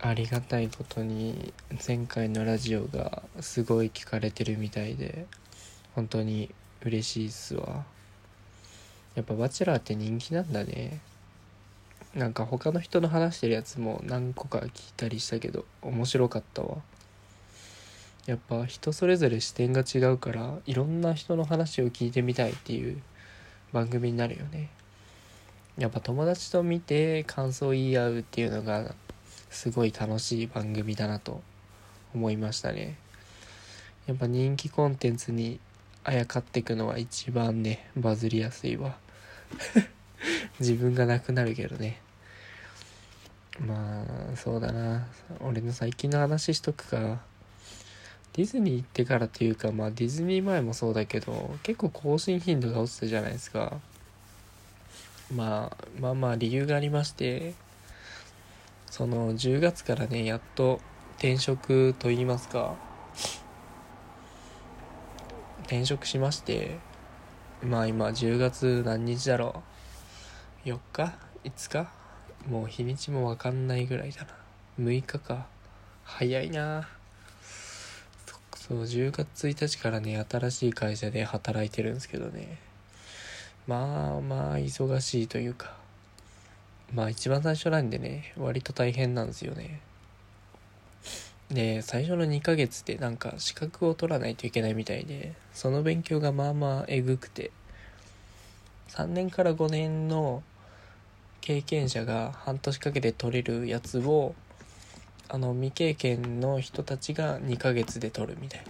ありがたいことに前回のラジオがすごい聞かれてるみたいで本当に嬉しいっすわ。やっぱバチェラーって人気なんだね。なんか他の人の話してるやつも何個か聞いたりしたけど面白かったわ。やっぱ人それぞれ視点が違うからいろんな人の話を聞いてみたいっていう番組になるよね。やっぱ友達と見て感想を言い合うっていうのがすごい楽しい番組だなと思いましたね。やっぱ人気コンテンツにあやかっていくのは一番ねバズりやすいわ。自分がなくなるけどね。まあそうだな。俺の最近の話しとくか。ディズニー行ってからっていうかまあディズニー前もそうだけど結構更新頻度が落ちたじゃないですか。まあまあまあ理由がありましてその10月からねやっと転職といいますか。転職しましてまあ今10月何日だろう。4日？5日？もう日にちも分かんないぐらいだな。6日か。早いな。そう10月1日からね新しい会社で働いてるんですけどね。まあまあ忙しいというか。まあ一番最初なんでね割と大変なんですよね。で最初の2ヶ月でなんか資格を取らないといけないみたいでその勉強がまあまあえぐくて3年から5年の経験者が半年かけて取れるやつをあの未経験の人たちが2ヶ月で取るみたい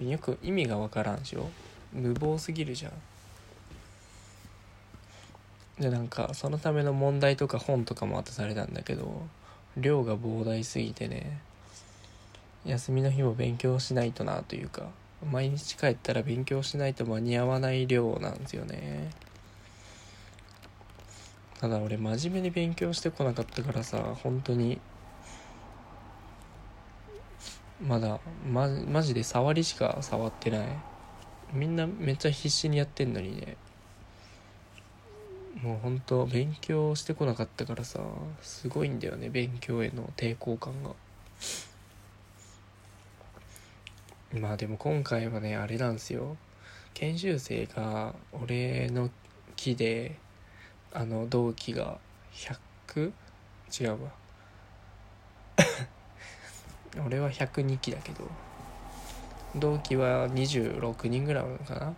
な。よく意味がわからんしょ無謀すぎるじゃん。でなんかそのための問題とか本とかも渡されたんだけど量が膨大すぎてね休みの日も勉強しないとなというか毎日帰ったら勉強しないと間に合わない量なんですよね。ただ俺真面目に勉強してこなかったからさ本当にまだまマジで触りしか触ってない。みんなめっちゃ必死にやってんのにね。もうほんと勉強してこなかったからさすごいんだよね勉強への抵抗感が。まあでも今回はねあれなんですよ。研修生が俺の木であの同期が 100? 違うわ。俺は102期だけど同期は26人ぐらいあるのかな。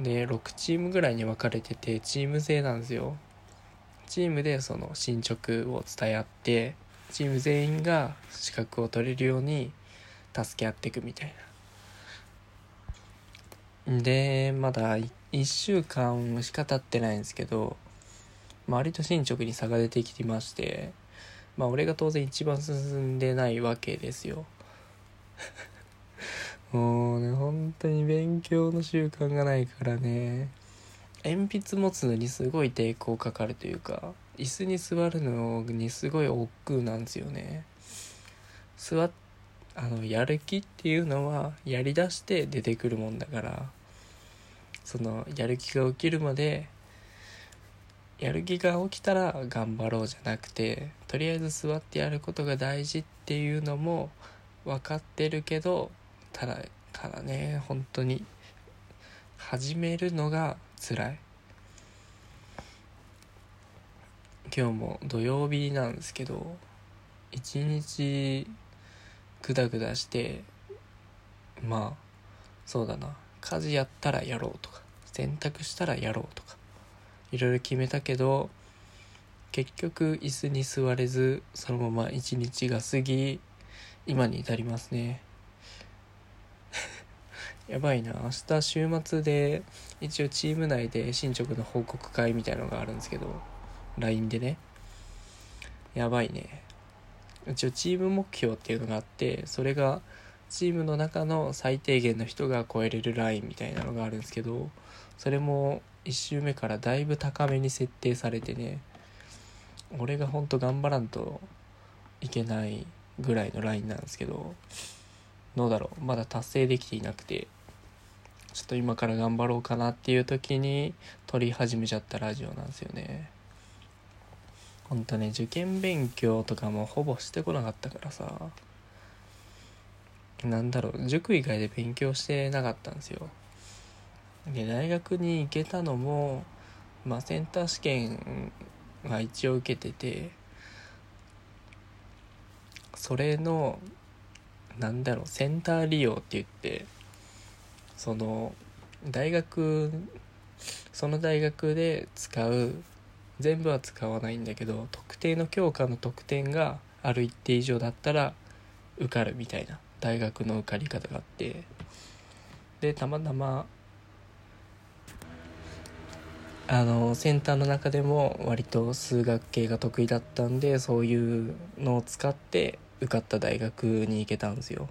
で6チームぐらいに分かれててチーム制なんですよ。チームでその進捗を伝え合ってチーム全員が資格を取れるように助け合っていくみたいな。でまだ1週間しか経ってないんですけど割と進捗に差が出てきてましてまあ俺が当然一番進んでないわけですよ。もうね本当に勉強の習慣がないからね。鉛筆持つのにすごい抵抗かかるというか椅子に座るのにすごい億劫なんですよね。座っあのやる気っていうのはやりだして出てくるもんだからそのやる気が起きるまでやる気が起きたら頑張ろうじゃなくてとりあえず座ってやることが大事っていうのも分かってるけどただただね本当に。始めるのが辛い。今日も土曜日なんですけど一日グダグダしてまあそうだな。家事やったらやろうとか洗濯したらやろうとかいろいろ決めたけど結局椅子に座れずそのまま一日が過ぎ今に至りますね。やばいな。明日週末で一応チーム内で進捗の報告会みたいのがあるんですけど LINE でね。やばいね。一応チーム目標っていうのがあってそれがチームの中の最低限の人が超えれるラインみたいなのがあるんですけどそれも1周目からだいぶ高めに設定されてね俺がほんと頑張らんといけないぐらいのラインなんですけどどうだろう。まだ達成できていなくてちょっと今から頑張ろうかなっていう時に撮り始めちゃったラジオなんですよね。ほんとね受験勉強とかもほぼしてこなかったからさなんだろう塾以外で勉強してなかったんですよ。で大学に行けたのもまあセンター試験は一応受けててそれのなんだろうセンター利用って言ってその大学その大学で使う全部は使わないんだけど特定の教科の得点がある一定以上だったら受かるみたいな大学の受かり方があって。でたまたまあのセンターの中でも割と数学系が得意だったんでそういうのを使って受かった大学に行けたんですよ。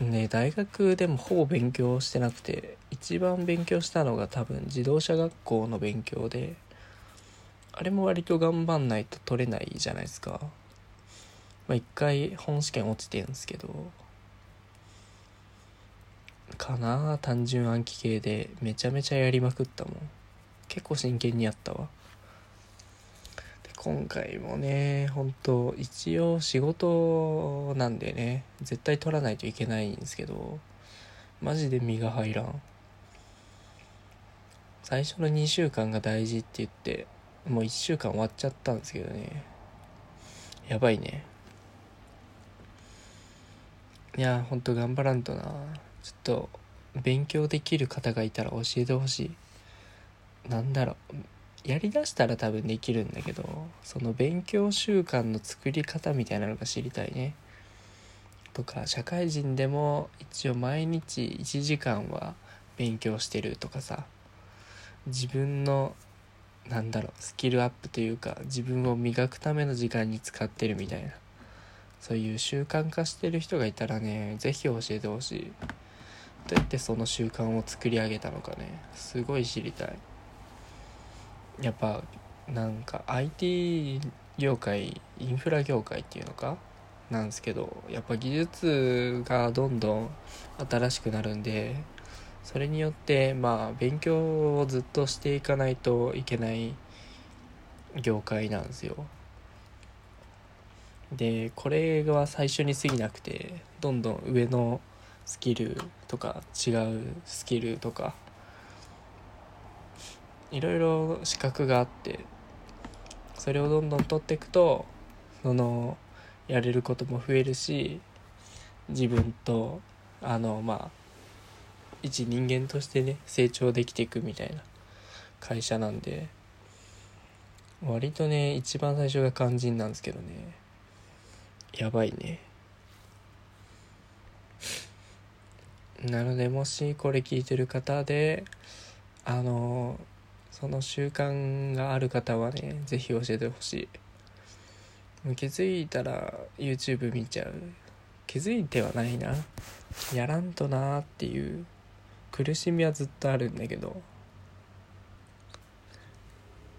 ね大学でもほぼ勉強してなくて一番勉強したのが多分自動車学校の勉強であれも割と頑張んないと取れないじゃないですか。まあ一回本試験落ちてるんですけどかな単純暗記系でめちゃめちゃやりまくったもん。結構真剣にやったわ。今回もね本当一応仕事なんでね絶対取らないといけないんですけどマジで身が入らん。最初の2週間が大事って言ってもう1週間終わっちゃったんですけどね。やばいね。いやほんと頑張らんとな。ちょっと勉強できる方がいたら教えてほしい。なんだろう。やりだしたら多分できるんだけどその勉強習慣の作り方みたいなのが知りたいね。とか社会人でも一応毎日1時間は勉強してるとかさ。自分のなんだろうスキルアップというか自分を磨くための時間に使ってるみたいな。そういう習慣化してる人がいたらね是非教えてほしい。どうやってその習慣を作り上げたのかねすごい知りたい。やっぱなんか IT 業界インフラ業界っていうのか？なんですけどやっぱ技術がどんどん新しくなるんでそれによってまあ勉強をずっとしていかないといけない業界なんですよ。でこれは最初に過ぎなくてどんどん上のスキルとか違うスキルとかいろいろ資格があってそれをどんどん取っていくとそのやれることも増えるし自分とあのまあ一人間としてね成長できていくみたいな会社なんで割とね一番最初が肝心なんですけどね。やばいね。なのでもしこれ聞いてる方であのその習慣がある方はね是非教えてほしい。気づいたら YouTube 見ちゃう。気づいてはないな。やらんとなーっていう。苦しみはずっとあるんだけど。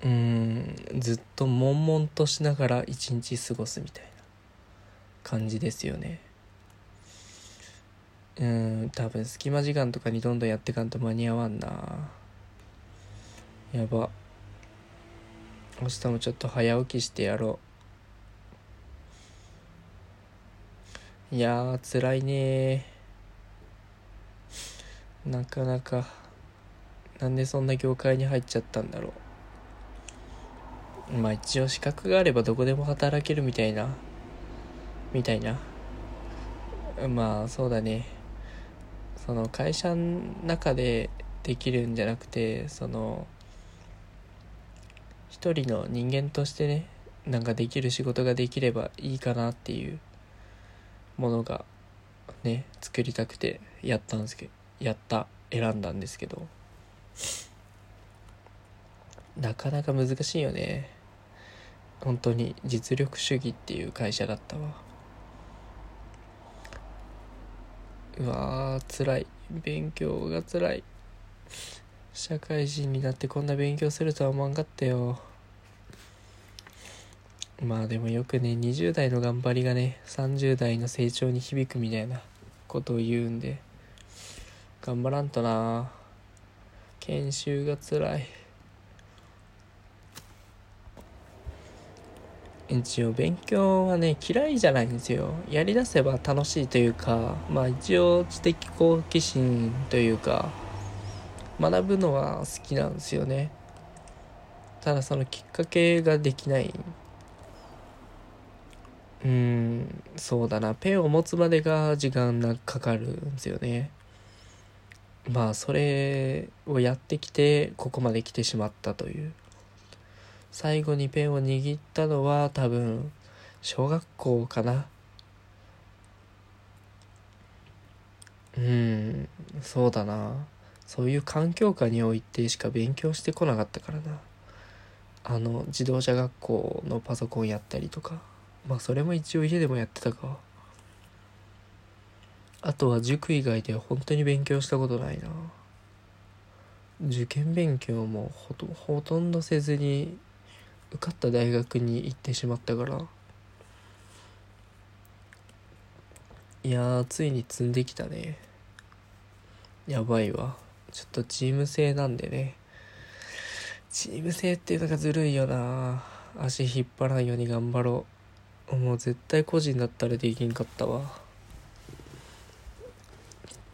うーんずっと悶々としながら一日過ごすみたいな。感じですよね。うん多分隙間時間とかにどんどんやってかんと間に合わんなやば。明日もちょっと早起きしてやろう。いやー辛いねなかなかなんでそんな業界に入っちゃったんだろう。まあ一応資格があればどこでも働けるみたいなみたいな。まあそうだね。その会社の中でできるんじゃなくてその一人の人間としてねなんかできる仕事ができればいいかなっていうものがね作りたくてやったんですけどやった選んだんですけど。なかなか難しいよね。本当に実力主義っていう会社だったわ。うわー辛い。勉強が辛い。社会人になってこんな勉強するとは思わんかったよ。まあでもよくね20代の頑張りがね30代の成長に響くみたいなことを言うんで頑張らんとな。研修がつらい。一応勉強はね嫌いじゃないんですよ。やりだせば楽しいというかまあ一応知的好奇心というか学ぶのは好きなんですよね。ただそのきっかけができない。うんそうだな。ペンを持つまでが時間がかかるんですよね。まあそれをやってきてここまで来てしまったという。最後にペンを握ったのは多分小学校かな。うんそうだな。そういう環境下においてしか勉強してこなかったからな。あの自動車学校のパソコンやったりとか。まあそれも一応家でもやってたか。あとは塾以外では本当に勉強したことないな。受験勉強もほとほとんどせずに受かった大学に行ってしまったから。いやついに積んできたね。やばいわ。ちょっとチーム制なんでね。チーム制っていうのがずるいよな。足引っ張らんように頑張ろう。もう絶対個人だったらできんかったわ。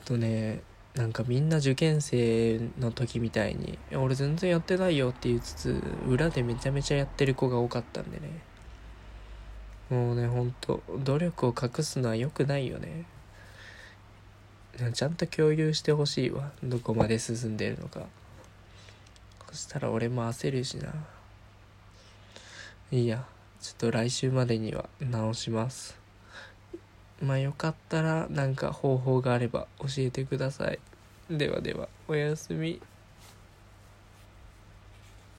とねなんかみんな受験生の時みたいに「俺全然やってないよ」って言いつつ裏でめちゃめちゃやってる子が多かったんでね。もうねほんと努力を隠すのは良くないよね。ちゃんと共有してほしいわ。どこまで進んでるのか。そしたら俺も焦るしな。いいや。ちょっと来週までには直します。まあよかったらなんか方法があれば教えてください。ではではおやすみ。